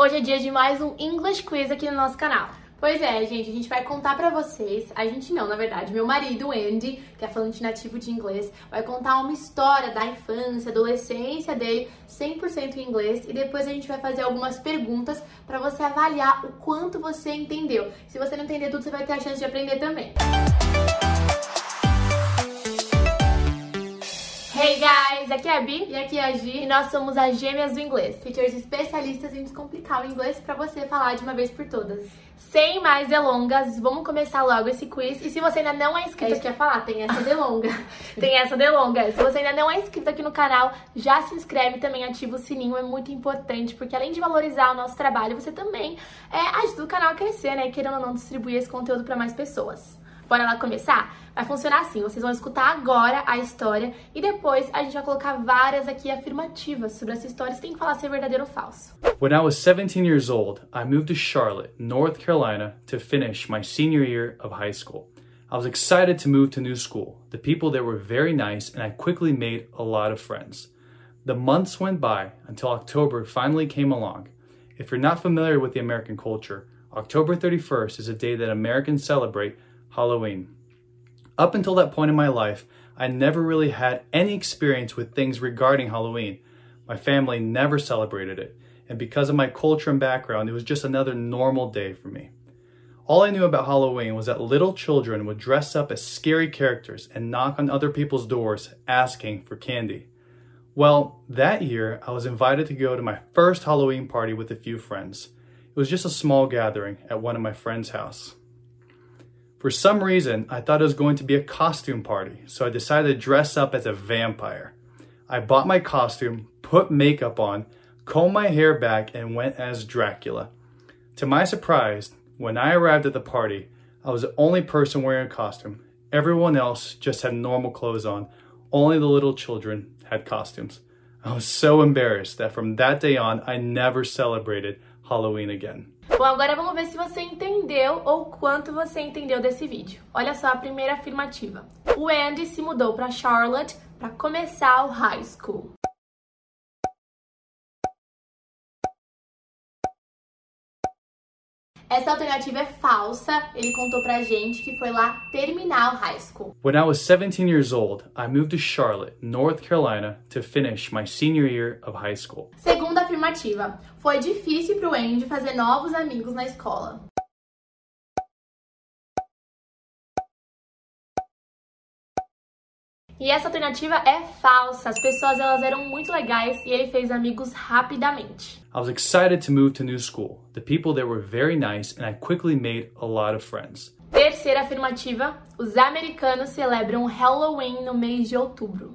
Hoje é dia de mais um English Quiz aqui no nosso canal. Pois é, gente, a gente vai contar pra vocês, a gente não, na verdade, meu marido, Andy, que é falante nativo de inglês, vai contar uma história da infância, adolescência dele, 100% em inglês, e depois a gente vai fazer algumas perguntas pra você avaliar o quanto você entendeu. Se você não entender tudo, você vai ter a chance de aprender também. Hey guys, aqui é a Bi e aqui é a Gi e nós somos as gêmeas do inglês, teachers especialistas em descomplicar o inglês para você falar de uma vez por todas. Sem mais delongas, vamos começar logo esse quiz. E se você ainda não é inscrito, é aqui a falar, tem essa delonga. tem essa delonga. Se você ainda não é inscrito aqui no canal, já se inscreve também, ativa o sininho, é muito importante, porque além de valorizar o nosso trabalho, você também é, ajuda o canal a crescer, né? Querendo ou não distribuir esse conteúdo para mais pessoas. Bora lá começar? Vai funcionar assim, vocês vão escutar agora a história e depois a gente vai colocar várias aqui afirmativas sobre essa história, você tem que falar se é verdadeiro ou falso. When I was 17 years old, I moved to Charlotte, North Carolina to finish my senior year of high school. I was excited to move to new school. The people there were very nice and I quickly made a lot of friends. The months went by until October finally came along. If you're not familiar with the American culture, October 31st is a day that Americans celebrate Halloween. Up until that point in my life, I never really had any experience with things regarding Halloween. My family never celebrated it, and because of my culture and background, it was just another normal day for me. All I knew about Halloween was that little children would dress up as scary characters and knock on other people's doors asking for candy. Well, that year, I was invited to go to my first Halloween party with a few friends. It was just a small gathering at one of my friends' house. For some reason, I thought it was going to be a costume party, so I decided to dress up as a vampire. I bought my costume, put makeup on, combed my hair back, and went as Dracula. To my surprise, when I arrived at the party, I was the only person wearing a costume. Everyone else just had normal clothes on. Only the little children had costumes. I was so embarrassed that from that day on, I never celebrated Halloween again. Bom, agora vamos ver se você entendeu ou quanto você entendeu desse vídeo. Olha só a primeira afirmativa. O Andy se mudou para Charlotte para começar o high school. Essa alternativa é falsa. Ele contou pra gente que foi lá terminar o high school. When I was 17 years old, I moved to Charlotte, North Carolina to finish my senior year of high school. Segunda afirmativa. Foi difícil pro Andy fazer novos amigos na escola. E essa alternativa é falsa. As pessoas elas eram muito legais e ele fez amigos rapidamente. I was excited to move to new school. The people there were very nice and I quickly made a lot of friends. Terceira afirmativa: os americanos celebram Halloween no mês de outubro.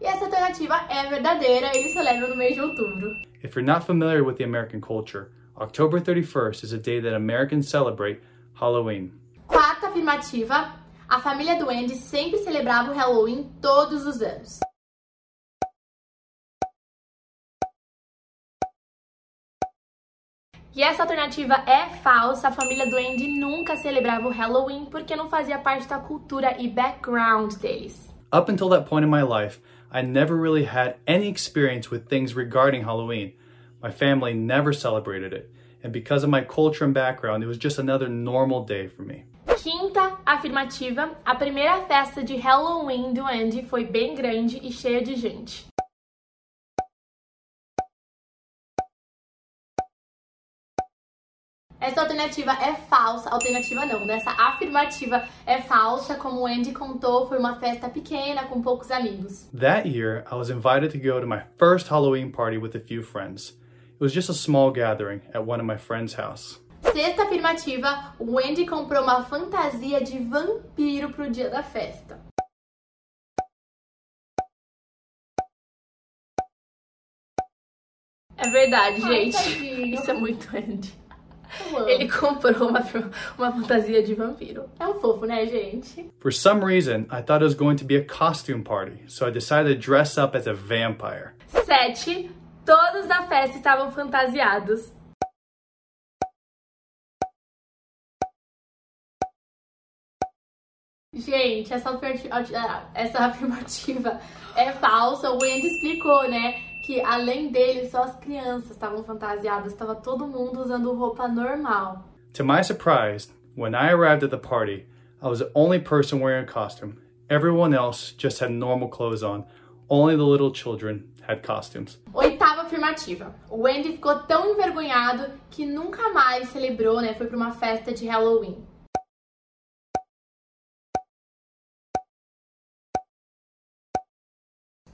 E essa alternativa é verdadeira, eles celebram no mês de outubro. If you're not familiar with the American culture, October 31st is a day that Americans celebrate Halloween. Quarta afirmativa: a família do Andy sempre celebrava o Halloween todos os anos. E essa alternativa é falsa. A família do Andy nunca celebrava o Halloween porque não fazia parte da cultura e background deles. Up until that point in my life, I never really had any experience with things regarding Halloween. My family never celebrated it, and because of my culture and background, it was just another normal day for me. Quinta afirmativa: a primeira festa de Halloween do Andy foi bem grande e cheia de gente. Essa alternativa é falsa. Alternativa não, né? Essa afirmativa é falsa. Como o Andy contou, foi uma festa pequena com poucos amigos. That year, I was invited to go to my first Halloween party with a few friends. It was just a small gathering at one of my friend's house. Sexta afirmativa, o Wendy comprou uma fantasia de vampiro pro dia da festa. É verdade, Ai, gente. Tadinho. Isso é muito Andy. Ele comprou uma, uma fantasia de vampiro. É um fofo, né, gente? For some reason, I thought it was going to be a costume party, so I decided to dress up as a vampire. Sete. Todos da festa estavam fantasiados. Gente, essa afirmativa, essa afirmativa é falsa. O Wendy explicou, né? Que além dele, só as crianças estavam fantasiadas, estava todo mundo usando roupa normal. To my surprise, when I arrived at the party, I was the only person wearing a costume. Everyone else just had normal clothes on. Only the little children had costumes. Afirmativa. O Wendy ficou tão envergonhado que nunca mais celebrou, né? Foi para uma festa de Halloween.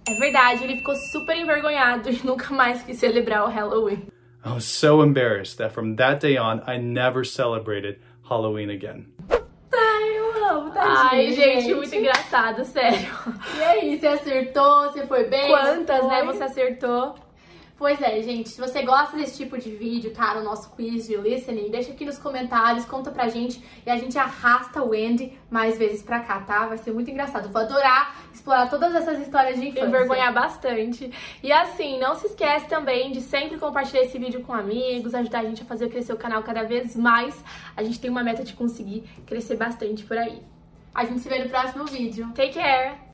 É verdade, ele ficou super envergonhado e nunca mais quis celebrar o Halloween. I was so embarrassed that from that day on, I never celebrated Halloween again. Ai, eu amo, tadinho, Ai, gente, muito engraçado, sério. E aí, você acertou? Você foi bem? Quantas, Foi? né, você acertou? Pois é, gente, se você gosta desse tipo de vídeo, tá? No nosso quiz de listening, deixa aqui nos comentários, conta pra gente e a gente arrasta o Andy mais vezes pra cá, tá? Vai ser muito engraçado. Vou adorar explorar todas essas histórias de infância. envergonhar bastante. E assim, não se esquece também de sempre compartilhar esse vídeo com amigos, ajudar a gente a fazer crescer o canal cada vez mais. A gente tem uma meta de conseguir crescer bastante por aí. A gente se vê no próximo vídeo. Take care!